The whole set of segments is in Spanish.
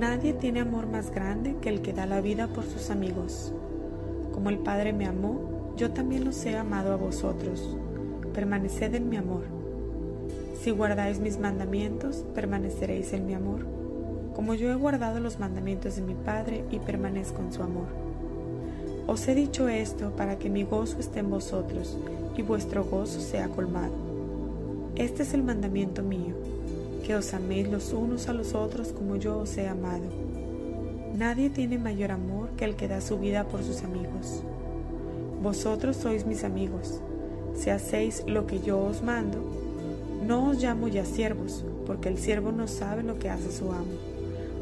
Nadie tiene amor más grande que el que da la vida por sus amigos. Como el Padre me amó, yo también los he amado a vosotros. Permaneced en mi amor. Si guardáis mis mandamientos, permaneceréis en mi amor, como yo he guardado los mandamientos de mi Padre y permanezco en su amor. Os he dicho esto para que mi gozo esté en vosotros y vuestro gozo sea colmado. Este es el mandamiento mío que os améis los unos a los otros como yo os he amado. Nadie tiene mayor amor que el que da su vida por sus amigos. Vosotros sois mis amigos, si hacéis lo que yo os mando. No os llamo ya siervos, porque el siervo no sabe lo que hace su amo.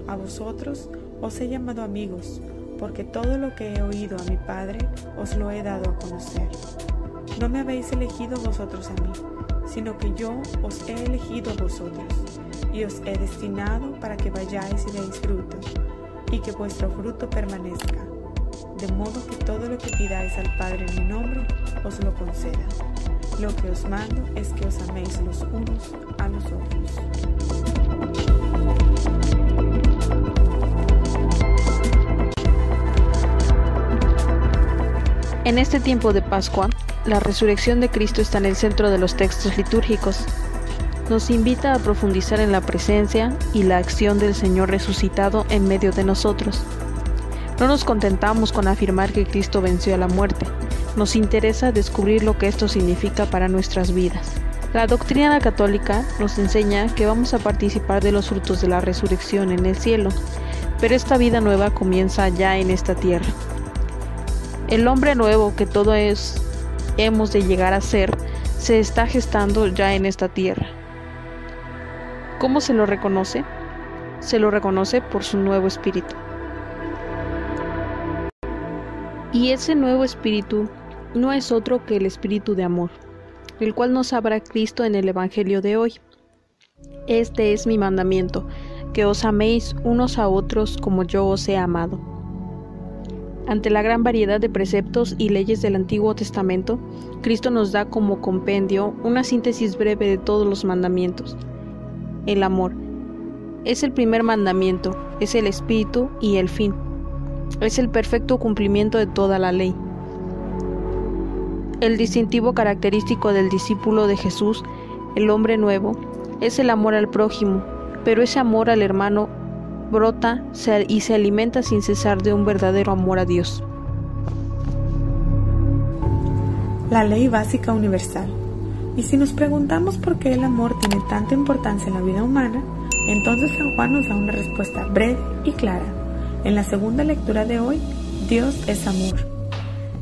A vosotros os he llamado amigos, porque todo lo que he oído a mi Padre os lo he dado a conocer. No me habéis elegido vosotros a mí, sino que yo os he elegido a vosotros y os he destinado para que vayáis y deis fruto, y que vuestro fruto permanezca, de modo que todo lo que pidáis al Padre en mi nombre os lo conceda. Lo que os mando es que os améis los unos a los otros. En este tiempo de Pascua, la resurrección de Cristo está en el centro de los textos litúrgicos nos invita a profundizar en la presencia y la acción del Señor resucitado en medio de nosotros. No nos contentamos con afirmar que Cristo venció a la muerte, nos interesa descubrir lo que esto significa para nuestras vidas. La doctrina católica nos enseña que vamos a participar de los frutos de la resurrección en el cielo, pero esta vida nueva comienza ya en esta tierra. El hombre nuevo que todo es hemos de llegar a ser se está gestando ya en esta tierra. ¿Cómo se lo reconoce? Se lo reconoce por su nuevo espíritu. Y ese nuevo espíritu no es otro que el espíritu de amor, el cual nos habrá Cristo en el Evangelio de hoy. Este es mi mandamiento, que os améis unos a otros como yo os he amado. Ante la gran variedad de preceptos y leyes del Antiguo Testamento, Cristo nos da como compendio una síntesis breve de todos los mandamientos el amor. Es el primer mandamiento, es el espíritu y el fin. Es el perfecto cumplimiento de toda la ley. El distintivo característico del discípulo de Jesús, el hombre nuevo, es el amor al prójimo, pero ese amor al hermano brota y se alimenta sin cesar de un verdadero amor a Dios. La ley básica universal. Y si nos preguntamos por qué el amor tiene tanta importancia en la vida humana, entonces San Juan nos da una respuesta breve y clara. En la segunda lectura de hoy, Dios es amor.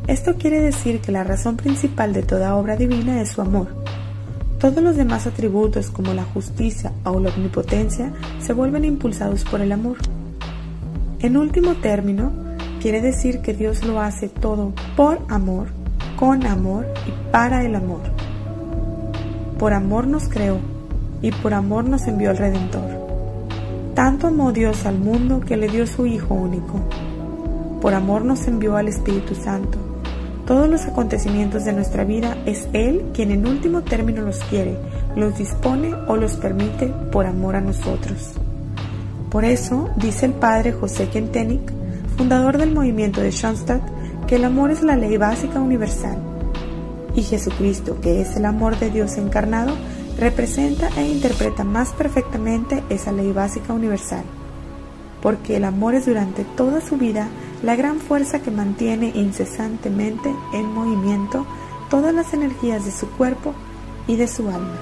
Esto quiere decir que la razón principal de toda obra divina es su amor. Todos los demás atributos como la justicia o la omnipotencia se vuelven impulsados por el amor. En último término, quiere decir que Dios lo hace todo por amor, con amor y para el amor. Por amor nos creó y por amor nos envió al Redentor. Tanto amó Dios al mundo que le dio su Hijo único. Por amor nos envió al Espíritu Santo. Todos los acontecimientos de nuestra vida es Él quien en último término los quiere, los dispone o los permite por amor a nosotros. Por eso dice el padre José Kentenik, fundador del movimiento de Schoenstatt, que el amor es la ley básica universal y Jesucristo, que es el amor de Dios encarnado, representa e interpreta más perfectamente esa ley básica universal, porque el amor es durante toda su vida la gran fuerza que mantiene incesantemente en movimiento todas las energías de su cuerpo y de su alma.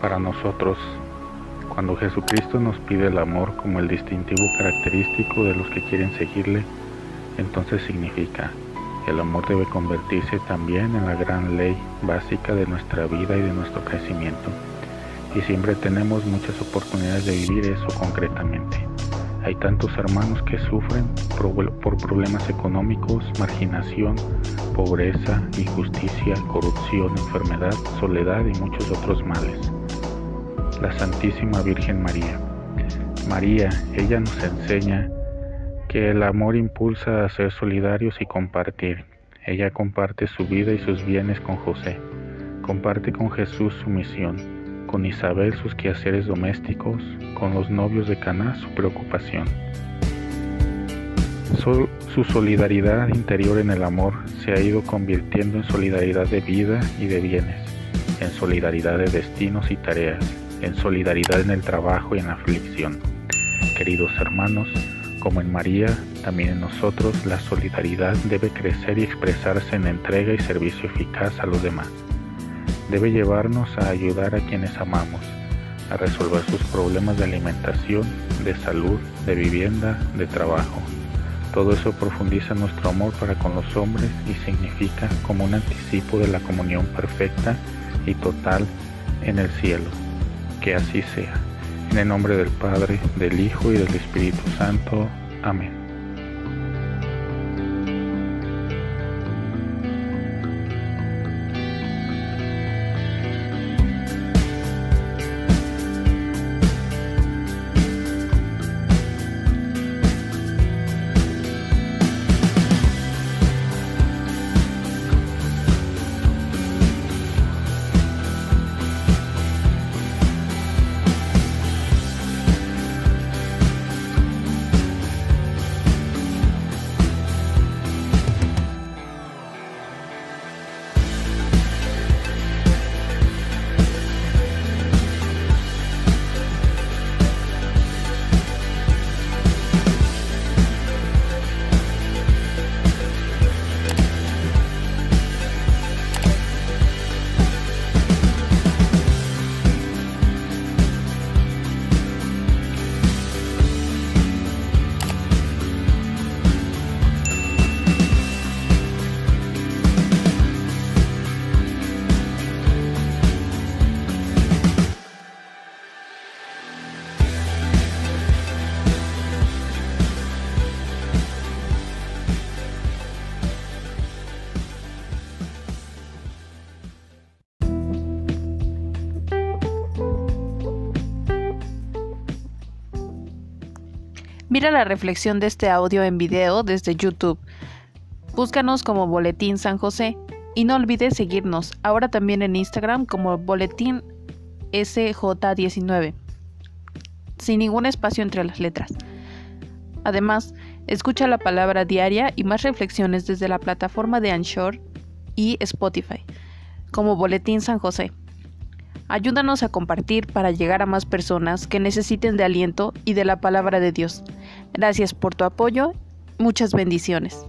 Para nosotros, cuando Jesucristo nos pide el amor como el distintivo característico de los que quieren seguirle, entonces significa el amor debe convertirse también en la gran ley básica de nuestra vida y de nuestro crecimiento. Y siempre tenemos muchas oportunidades de vivir eso concretamente. Hay tantos hermanos que sufren por problemas económicos, marginación, pobreza, injusticia, corrupción, enfermedad, soledad y muchos otros males. La Santísima Virgen María. María, ella nos enseña que el amor impulsa a ser solidarios y compartir. Ella comparte su vida y sus bienes con José. Comparte con Jesús su misión. Con Isabel sus quehaceres domésticos, con los novios de Caná su preocupación. Su, solidaridad interior en el amor se ha ido convirtiendo en solidaridad de vida y de bienes, en solidaridad de destinos y tareas, en solidaridad en el trabajo y en la aflicción. Queridos hermanos, como en María, también en nosotros la solidaridad debe crecer y expresarse en entrega y servicio eficaz a los demás. Debe llevarnos a ayudar a quienes amamos, a resolver sus problemas de alimentación, de salud, de vivienda, de trabajo. Todo eso profundiza nuestro amor para con los hombres y significa como un anticipo de la comunión perfecta y total en el cielo. Que así sea. En el nombre del Padre, del Hijo y del Espíritu Santo. Amén. Mira la reflexión de este audio en video desde YouTube. Búscanos como Boletín San José y no olvides seguirnos ahora también en Instagram como Boletín SJ19, sin ningún espacio entre las letras. Además, escucha la palabra diaria y más reflexiones desde la plataforma de Anchor y Spotify, como Boletín San José. Ayúdanos a compartir para llegar a más personas que necesiten de aliento y de la palabra de Dios. Gracias por tu apoyo. Muchas bendiciones.